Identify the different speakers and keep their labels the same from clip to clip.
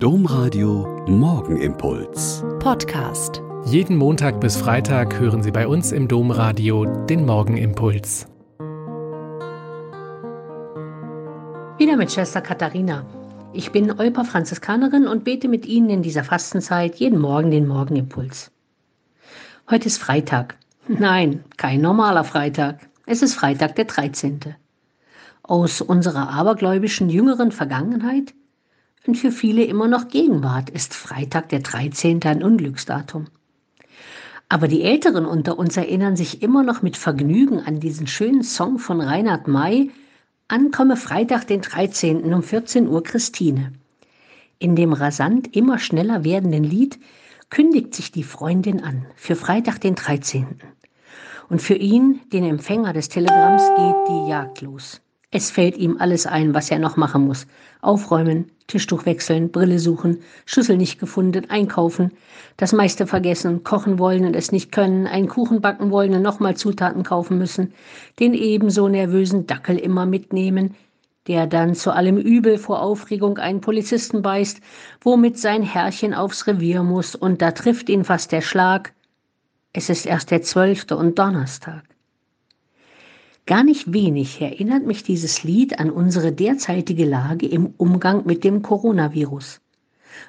Speaker 1: Domradio Morgenimpuls.
Speaker 2: Podcast.
Speaker 3: Jeden Montag bis Freitag hören Sie bei uns im Domradio den Morgenimpuls.
Speaker 4: Wieder mit Schwester Katharina. Ich bin Olper Franziskanerin und bete mit Ihnen in dieser Fastenzeit jeden Morgen den Morgenimpuls. Heute ist Freitag. Nein, kein normaler Freitag. Es ist Freitag der 13. Aus unserer abergläubischen jüngeren Vergangenheit und für viele immer noch Gegenwart ist Freitag der 13. ein Unglücksdatum. Aber die Älteren unter uns erinnern sich immer noch mit Vergnügen an diesen schönen Song von Reinhard May, Ankomme Freitag den 13. um 14 Uhr Christine. In dem rasant immer schneller werdenden Lied kündigt sich die Freundin an für Freitag den 13. Und für ihn, den Empfänger des Telegramms, geht die Jagd los. Es fällt ihm alles ein, was er noch machen muss. Aufräumen, Tischtuch wechseln, Brille suchen, Schüssel nicht gefunden, einkaufen, das meiste vergessen, kochen wollen und es nicht können, einen Kuchen backen wollen und nochmal Zutaten kaufen müssen, den ebenso nervösen Dackel immer mitnehmen, der dann zu allem Übel vor Aufregung einen Polizisten beißt, womit sein Herrchen aufs Revier muss und da trifft ihn fast der Schlag. Es ist erst der zwölfte und Donnerstag. Gar nicht wenig erinnert mich dieses Lied an unsere derzeitige Lage im Umgang mit dem Coronavirus.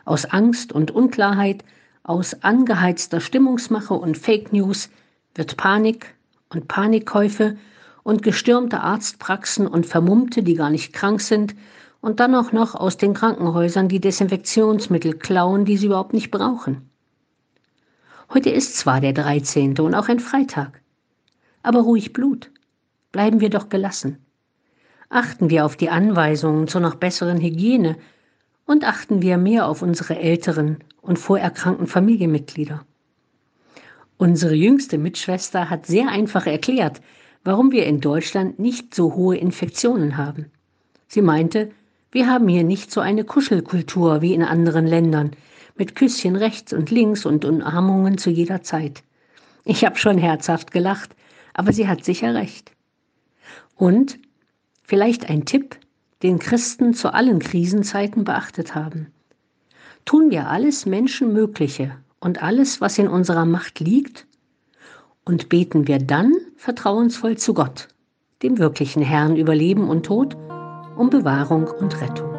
Speaker 4: Aus Angst und Unklarheit, aus angeheizter Stimmungsmache und Fake News wird Panik und Panikkäufe und gestürmte Arztpraxen und Vermummte, die gar nicht krank sind, und dann auch noch aus den Krankenhäusern die Desinfektionsmittel klauen, die sie überhaupt nicht brauchen. Heute ist zwar der 13. und auch ein Freitag, aber ruhig Blut bleiben wir doch gelassen. Achten wir auf die Anweisungen zur noch besseren Hygiene und achten wir mehr auf unsere älteren und vorerkrankten Familienmitglieder. Unsere jüngste Mitschwester hat sehr einfach erklärt, warum wir in Deutschland nicht so hohe Infektionen haben. Sie meinte, wir haben hier nicht so eine Kuschelkultur wie in anderen Ländern, mit Küsschen rechts und links und Umarmungen zu jeder Zeit. Ich habe schon herzhaft gelacht, aber sie hat sicher recht. Und vielleicht ein Tipp, den Christen zu allen Krisenzeiten beachtet haben. Tun wir alles Menschenmögliche und alles, was in unserer Macht liegt, und beten wir dann vertrauensvoll zu Gott, dem wirklichen Herrn über Leben und Tod, um Bewahrung und Rettung.